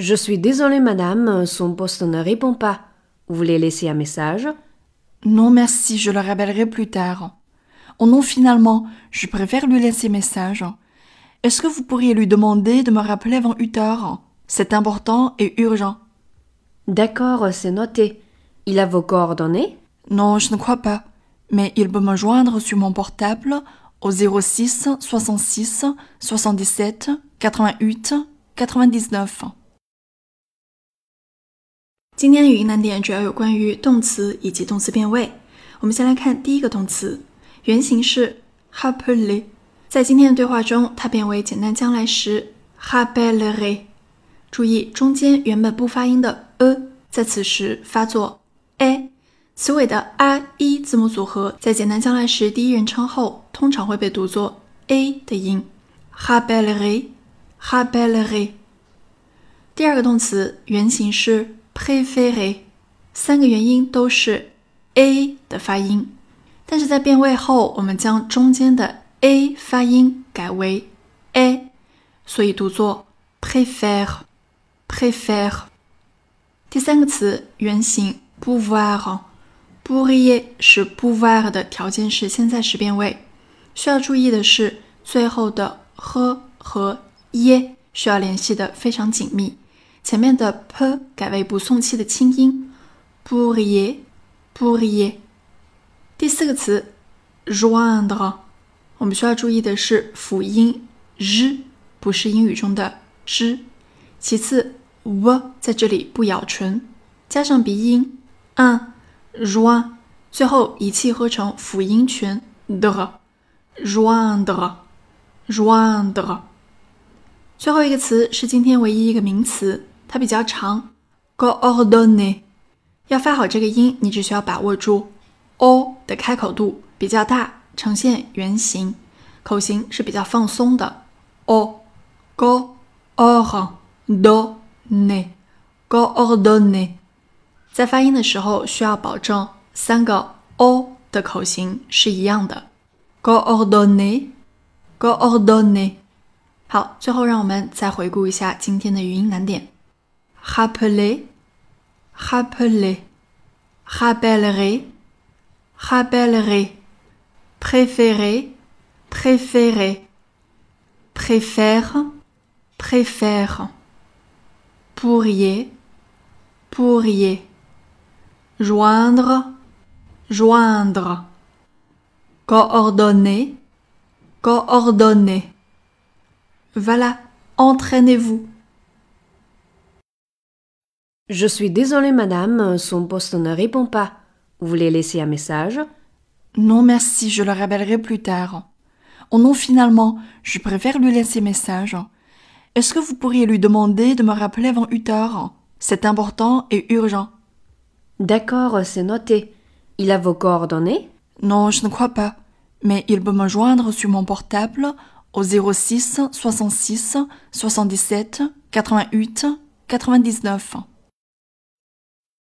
Je suis désolée, madame, son poste ne répond pas. Vous voulez laisser un message? Non, merci, je le rappellerai plus tard. Oh non, finalement, je préfère lui laisser message. Est-ce que vous pourriez lui demander de me rappeler avant 8 heures? C'est important et urgent. D'accord, c'est noté. Il a vos coordonnées? Non, je ne crois pas. Mais il peut me joindre sur mon portable au 06 66 77 88 99. 今天的语音难点主要有关于动词以及动词变位。我们先来看第一个动词，原型是 happily，在今天的对话中，它变为简单将来时 happily。注意中间原本不发音的 a，在此时发作 a。词尾的 a e 字母组合在简单将来时第一人称后，通常会被读作 a 的音 rappellerai，rappellerai。第二个动词原型是。préféré，三个元音都是 a 的发音，但是在变位后，我们将中间的 a 发音改为 a，所以读作 préfère，préfère。第三个词原形 pouvoir，pourrier 是 pouvoir 的条件式现在时变位，需要注意的是最后的 h 和 e 需要联系的非常紧密。前面的 p 改为不送气的清音，pourrier，pourrier。第四个词 joindre，我们需要注意的是辅音 r 不是英语中的 z。其次 v 在这里不咬唇，加上鼻音 un join，最后一气呵成辅音全 de，joindre，joindre。最后一个词是今天唯一一个名词。它比较长，coordonner。要发好这个音，你只需要把握住 o 的开口度比较大，呈现圆形，口型是比较放松的。o coordonner，coordonner。在发音的时候，需要保证三个 o 的口型是一样的。coordonner，coordonner。好，最后让我们再回顾一下今天的语音难点。Rappeler, rappeler, rappellerai, rappellerai, préférer, préférer, préfère, préfère, pourrier, pourrier, joindre, joindre, coordonner, coordonner. Voilà, entraînez-vous. Je suis désolée, madame, son poste ne répond pas. Vous voulez laisser un message? Non, merci, je le rappellerai plus tard. Oh non, finalement, je préfère lui laisser message. Est-ce que vous pourriez lui demander de me rappeler avant 8 heures? C'est important et urgent. D'accord, c'est noté. Il a vos coordonnées? Non, je ne crois pas. Mais il peut me joindre sur mon portable au 06 66 77 88 99.